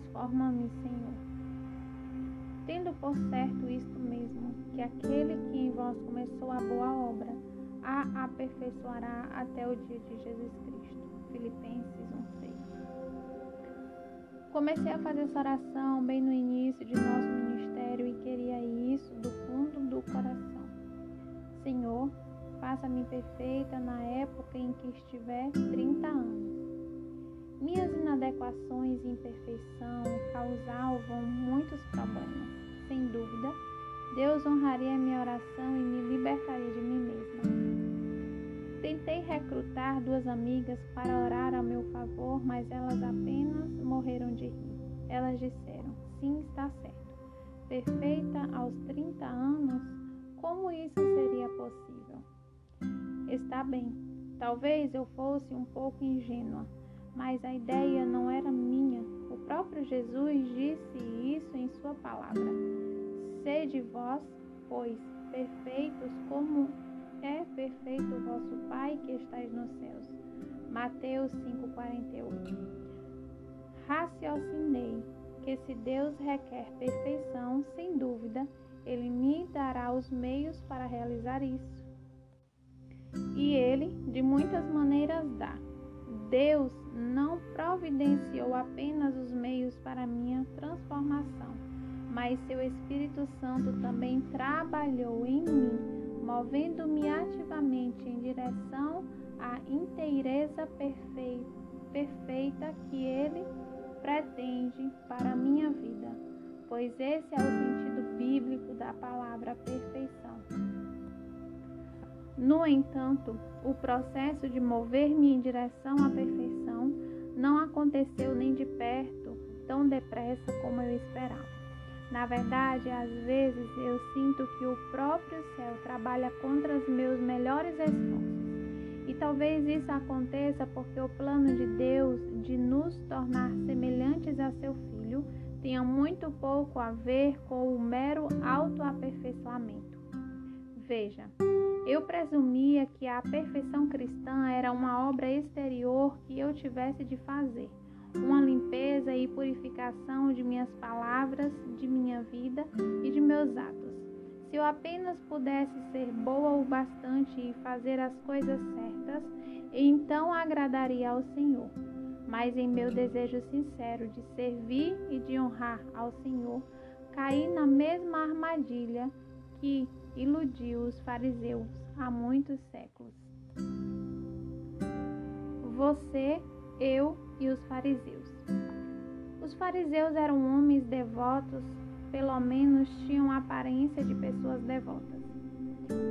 transforma-me, Senhor. Tendo por certo isto mesmo, que aquele que em vós começou a boa obra, a aperfeiçoará até o dia de Jesus Cristo. Filipenses 1:6. Comecei a fazer essa oração bem no início de nosso ministério e queria isso do fundo do coração. Senhor, faça-me perfeita na época em que estiver 30 anos. Minhas inadequações e imperfeição causavam muitos problemas. Sem dúvida, Deus honraria minha oração e me libertaria de mim mesma. Tentei recrutar duas amigas para orar ao meu favor, mas elas apenas morreram de rir. Elas disseram: Sim, está certo. Perfeita aos 30 anos, como isso seria possível? Está bem, talvez eu fosse um pouco ingênua, mas a ideia não era minha. O próprio Jesus disse isso em Sua palavra. Sede vós, pois, perfeitos como é perfeito o vosso Pai que estais nos céus. Mateus 5,48 Raciocinei que se Deus requer perfeição, sem dúvida, Ele me dará os meios para realizar isso. E Ele, de muitas maneiras, dá. Deus providenciou apenas os meios para minha transformação mas seu Espírito Santo também trabalhou em mim, movendo-me ativamente em direção à inteireza perfeita, que Ele pretende para minha vida, pois esse é o sentido bíblico da palavra perfeição. No entanto, o processo de mover-me em direção à perfeição aconteceu nem de perto tão depressa como eu esperava. Na verdade, às vezes eu sinto que o próprio céu trabalha contra os meus melhores esforços. E talvez isso aconteça porque o plano de Deus de nos tornar semelhantes a seu filho tenha muito pouco a ver com o mero autoaperfeiçoamento. Veja, eu presumia que a perfeição cristã era uma obra exterior que eu tivesse de fazer uma limpeza e purificação de minhas palavras, de minha vida e de meus atos. Se eu apenas pudesse ser boa o bastante e fazer as coisas certas, então agradaria ao Senhor. Mas em meu desejo sincero de servir e de honrar ao Senhor, caí na mesma armadilha que iludiu os fariseus há muitos séculos. Você, eu e os fariseus. Os fariseus eram homens devotos, pelo menos tinham a aparência de pessoas devotas.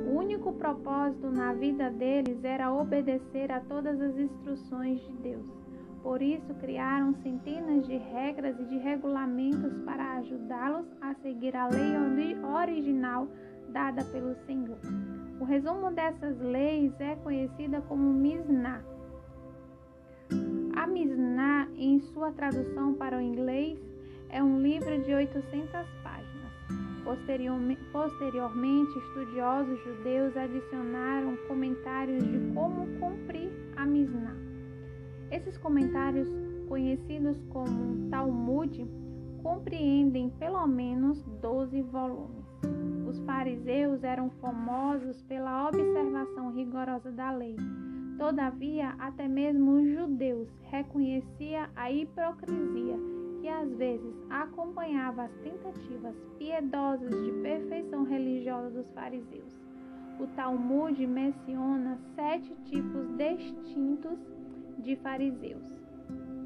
O único propósito na vida deles era obedecer a todas as instruções de Deus. Por isso, criaram centenas de regras e de regulamentos para ajudá-los a seguir a lei original dada pelo Senhor. O resumo dessas leis é conhecida como Mishnah a Mishnah, em sua tradução para o inglês, é um livro de 800 páginas. Posteriormente, estudiosos judeus adicionaram comentários de como cumprir a Mishnah. Esses comentários, conhecidos como Talmud, compreendem pelo menos 12 volumes. Os fariseus eram famosos pela observação rigorosa da lei Todavia, até mesmo os judeus reconhecia a hipocrisia que às vezes acompanhava as tentativas piedosas de perfeição religiosa dos fariseus. O Talmud menciona sete tipos distintos de fariseus.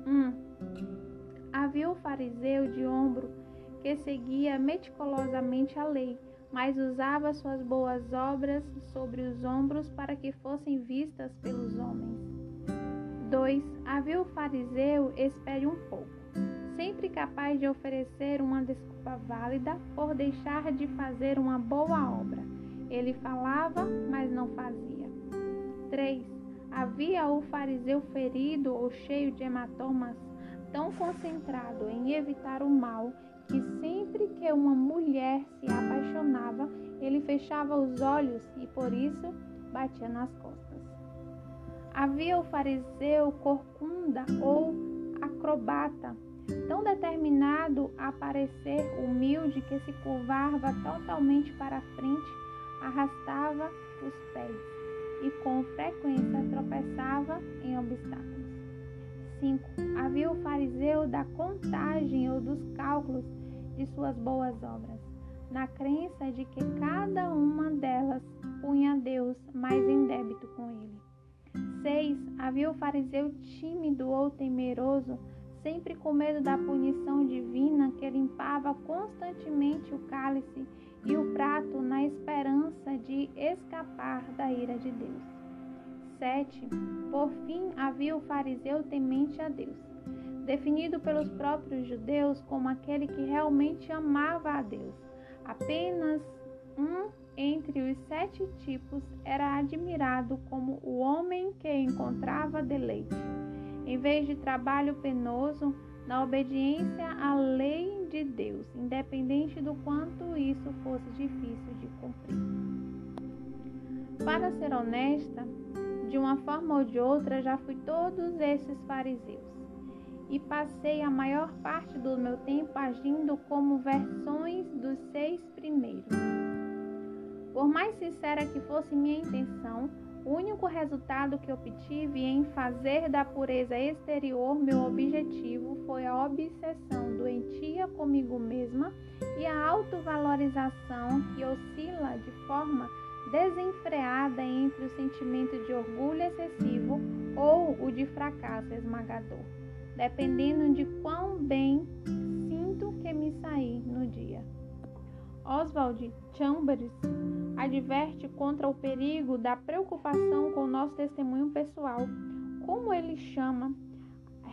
1. Um, havia o fariseu de ombro que seguia meticulosamente a lei mas usava suas boas obras sobre os ombros para que fossem vistas pelos homens. 2. Havia o fariseu, espere um pouco, sempre capaz de oferecer uma desculpa válida por deixar de fazer uma boa obra. Ele falava, mas não fazia. 3. Havia o fariseu ferido ou cheio de hematomas, tão concentrado em evitar o mal que sempre que uma mulher se apaixonava, ele fechava os olhos e por isso batia nas costas. Havia o fariseu corcunda ou acrobata, tão determinado a parecer humilde que se curvava totalmente para a frente, arrastava os pés e com frequência tropeçava em obstáculos. 5. Havia o fariseu da contagem ou dos cálculos de suas boas obras, na crença de que cada uma delas punha Deus mais em débito com ele. 6. Havia o fariseu tímido ou temeroso, sempre com medo da punição divina, que limpava constantemente o cálice e o prato na esperança de escapar da ira de Deus. 7. Por fim, havia o fariseu temente a Deus, definido pelos próprios judeus como aquele que realmente amava a Deus. Apenas um entre os sete tipos era admirado como o homem que encontrava deleite, em vez de trabalho penoso, na obediência à lei de Deus, independente do quanto isso fosse difícil de cumprir. Para ser honesta, de uma forma ou de outra já fui todos esses fariseus e passei a maior parte do meu tempo agindo como versões dos seis primeiros. Por mais sincera que fosse minha intenção, o único resultado que obtive em fazer da pureza exterior meu objetivo foi a obsessão doentia comigo mesma e a autovalorização que oscila de forma desenfreada entre o sentimento de orgulho excessivo ou o de fracasso esmagador, dependendo de quão bem sinto que me saí no dia. Oswald Chambers adverte contra o perigo da preocupação com o nosso testemunho pessoal, como ele chama,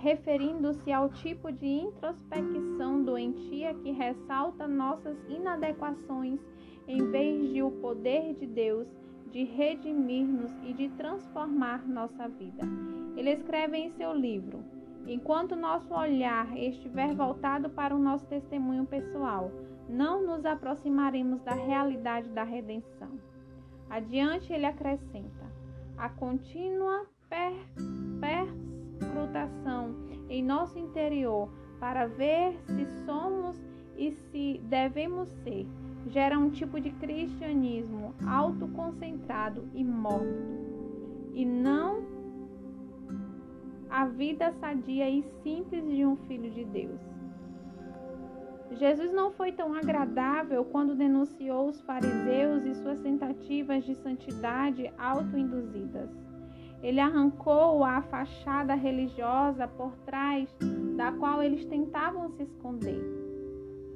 referindo-se ao tipo de introspecção doentia que ressalta nossas inadequações em vez de o poder de Deus de redimir-nos e de transformar nossa vida. Ele escreve em seu livro: Enquanto nosso olhar estiver voltado para o nosso testemunho pessoal, não nos aproximaremos da realidade da redenção. Adiante, ele acrescenta: a contínua per perscrutação em nosso interior para ver se somos e se devemos ser gera um tipo de cristianismo autoconcentrado e mórbido, e não a vida sadia e simples de um filho de Deus. Jesus não foi tão agradável quando denunciou os fariseus e suas tentativas de santidade autoinduzidas. Ele arrancou a fachada religiosa por trás da qual eles tentavam se esconder,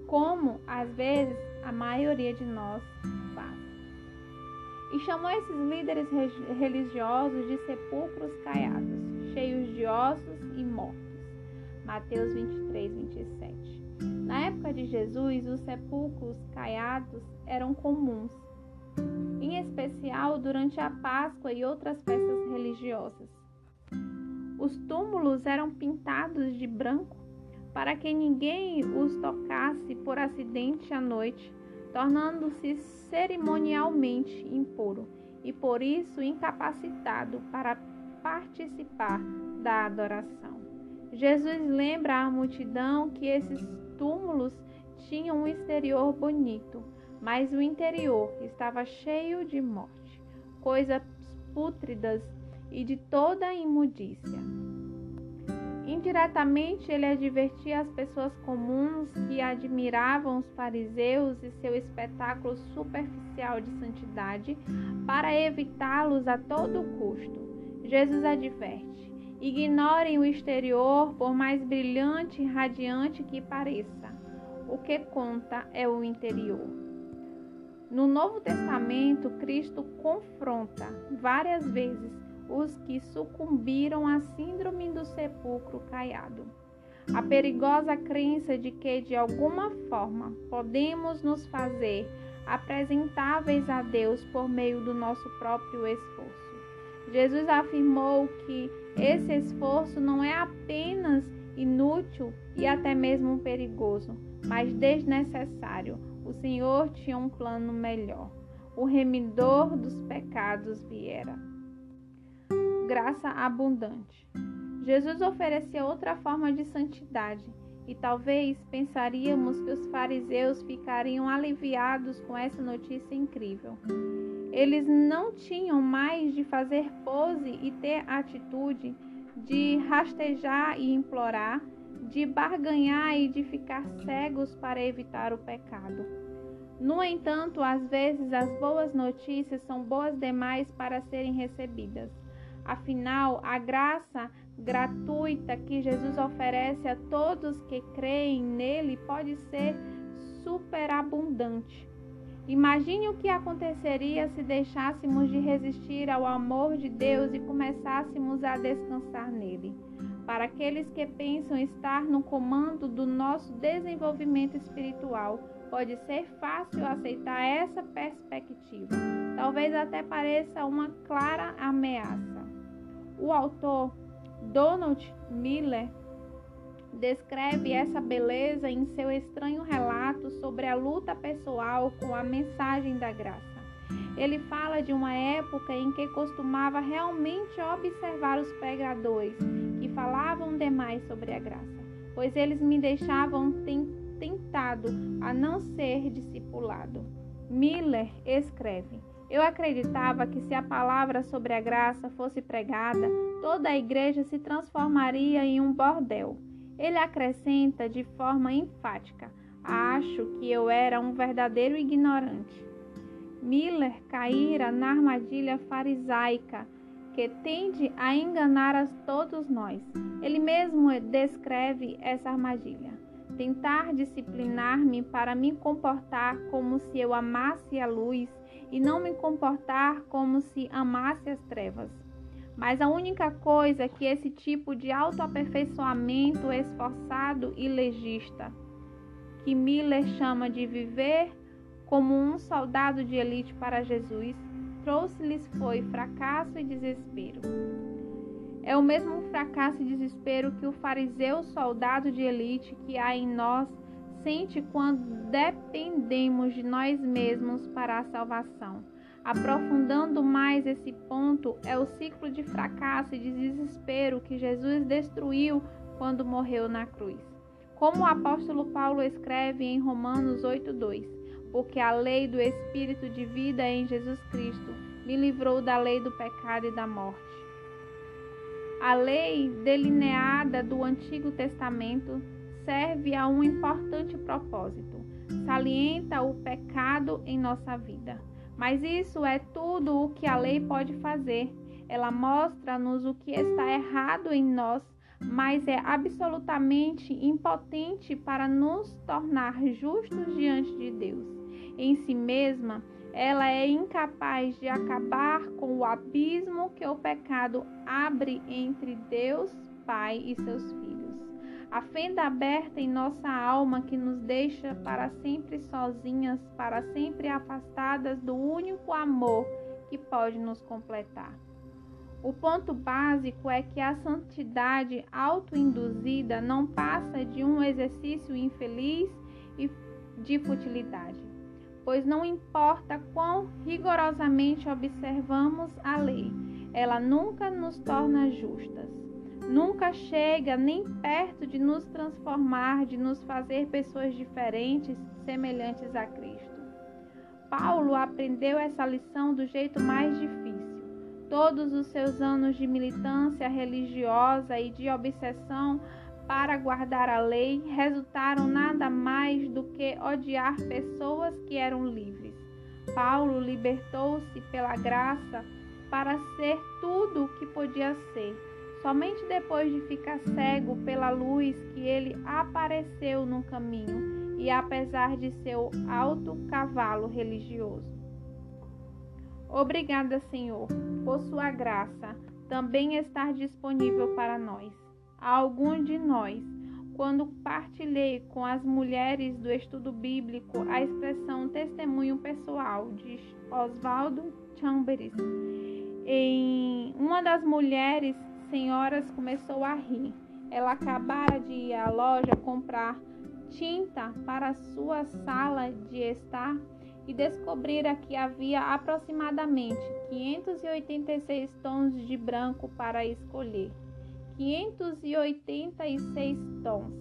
como às vezes a maioria de nós faz. E chamou esses líderes religiosos de sepulcros caiados, cheios de ossos e mortos. Mateus 23, 27. Na época de Jesus, os sepulcros caiados eram comuns, em especial durante a Páscoa e outras festas religiosas. Os túmulos eram pintados de branco para que ninguém os tocasse por acidente à noite, tornando-se cerimonialmente impuro e por isso incapacitado para participar da adoração. Jesus lembra à multidão que esses túmulos tinham um exterior bonito, mas o interior estava cheio de morte, coisas pútridas e de toda imundícia. Indiretamente, ele advertia as pessoas comuns que admiravam os fariseus e seu espetáculo superficial de santidade para evitá-los a todo custo. Jesus adverte: Ignorem o exterior, por mais brilhante e radiante que pareça. O que conta é o interior. No Novo Testamento, Cristo confronta várias vezes os que sucumbiram à síndrome do sepulcro caiado. A perigosa crença de que, de alguma forma, podemos nos fazer apresentáveis a Deus por meio do nosso próprio esforço. Jesus afirmou que esse esforço não é apenas inútil e até mesmo perigoso, mas desnecessário. O Senhor tinha um plano melhor. O remidor dos pecados viera. Graça abundante. Jesus oferecia outra forma de santidade E talvez pensaríamos que os fariseus ficariam aliviados com essa notícia incrível. Eles não tinham mais de fazer pose e ter atitude de rastejar e implorar, de barganhar e de ficar cegos para evitar o pecado. No entanto, às vezes as boas notícias são boas demais para serem recebidas. Afinal, a graça gratuita que Jesus oferece a todos que creem nele pode ser superabundante. Imagine o que aconteceria se deixássemos de resistir ao amor de Deus e começássemos a descansar nele. Para aqueles que pensam estar no comando do nosso desenvolvimento espiritual, pode ser fácil aceitar essa perspectiva. Talvez até pareça uma clara ameaça. O autor Donald Miller descreve essa beleza em seu estranho relato sobre a luta pessoal com a mensagem da graça. Ele fala de uma época em que costumava realmente observar os pregadores que falavam demais sobre a graça, pois eles me deixavam tentado a não ser discipulado. Miller escreve: Eu acreditava que se a palavra sobre a graça fosse pregada, toda a igreja se transformaria em um bordel. Ele acrescenta de forma enfática: Acho que eu era um verdadeiro ignorante. Miller caíra na armadilha farisaica que tende a enganar a todos nós. Ele mesmo descreve essa armadilha. Tentar disciplinar-me para me comportar como se eu amasse a luz e não me comportar como se amasse as trevas. Mas a única coisa que esse tipo de autoaperfeiçoamento esforçado e legista, que Miller chama de viver como um soldado de elite para Jesus, trouxe-lhes foi fracasso e desespero. É o mesmo fracasso e desespero que o fariseu soldado de elite que há em nós sente quando dependemos de nós mesmos para a salvação. Aprofundando mais esse ponto, é o ciclo de fracasso e de desespero que Jesus destruiu quando morreu na cruz. Como o apóstolo Paulo escreve em Romanos 8:2, porque a lei do espírito de vida em Jesus Cristo me livrou da lei do pecado e da morte. A lei delineada do Antigo Testamento serve a um importante propósito. Salienta o pecado em nossa vida. Mas isso é tudo o que a lei pode fazer. Ela mostra-nos o que está errado em nós, mas é absolutamente impotente para nos tornar justos diante de Deus. Em si mesma, ela é incapaz de acabar com o abismo que o pecado abre entre Deus, Pai e seus filhos a fenda aberta em nossa alma que nos deixa para sempre sozinhas, para sempre afastadas do único amor que pode nos completar. O ponto básico é que a santidade autoinduzida não passa de um exercício infeliz e de futilidade, pois não importa quão rigorosamente observamos a lei, ela nunca nos torna justas nunca chega nem perto de nos transformar, de nos fazer pessoas diferentes, semelhantes a Cristo. Paulo aprendeu essa lição do jeito mais difícil. Todos os seus anos de militância religiosa e de obsessão para guardar a lei resultaram nada mais do que odiar pessoas que eram livres. Paulo libertou-se pela graça para ser tudo o que podia ser Somente depois de ficar cego pela luz que ele apareceu no caminho, e apesar de seu alto cavalo religioso. Obrigada, Senhor, por sua graça também estar disponível para nós. A algum de nós, quando partilhei com as mulheres do estudo bíblico a expressão testemunho pessoal de Oswaldo Chambers, em uma das mulheres senhoras começou a rir. Ela acabara de ir à loja comprar tinta para sua sala de estar e descobrira que havia aproximadamente 586 tons de branco para escolher. 586 tons.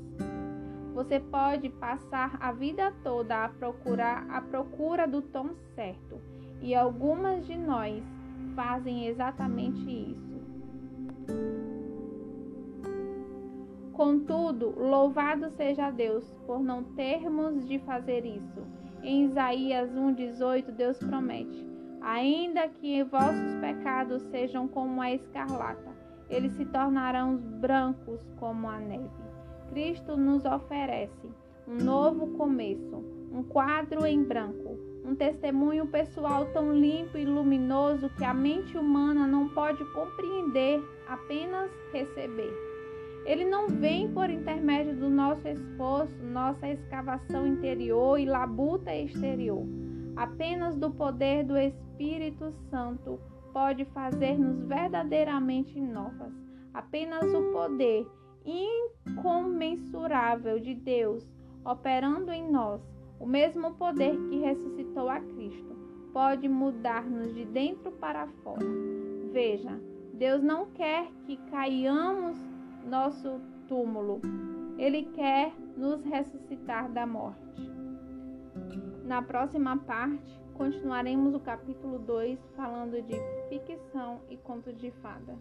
Você pode passar a vida toda a procurar a procura do tom certo, e algumas de nós fazem exatamente isso. Contudo, louvado seja Deus por não termos de fazer isso. Em Isaías 1,18, Deus promete: Ainda que vossos pecados sejam como a escarlata, eles se tornarão brancos como a neve. Cristo nos oferece um novo começo, um quadro em branco, um testemunho pessoal tão limpo e luminoso que a mente humana não pode compreender, apenas receber. Ele não vem por intermédio do nosso esforço, nossa escavação interior e labuta exterior Apenas do poder do Espírito Santo pode fazer-nos verdadeiramente novas. Apenas o poder incomensurável de Deus operando em nós, o mesmo poder que ressuscitou a Cristo, pode mudar-nos de dentro para fora. Veja, Deus não quer que caiamos nosso túmulo. Ele quer nos ressuscitar da morte. Na próxima parte, continuaremos o capítulo 2 falando de ficção e conto de fada.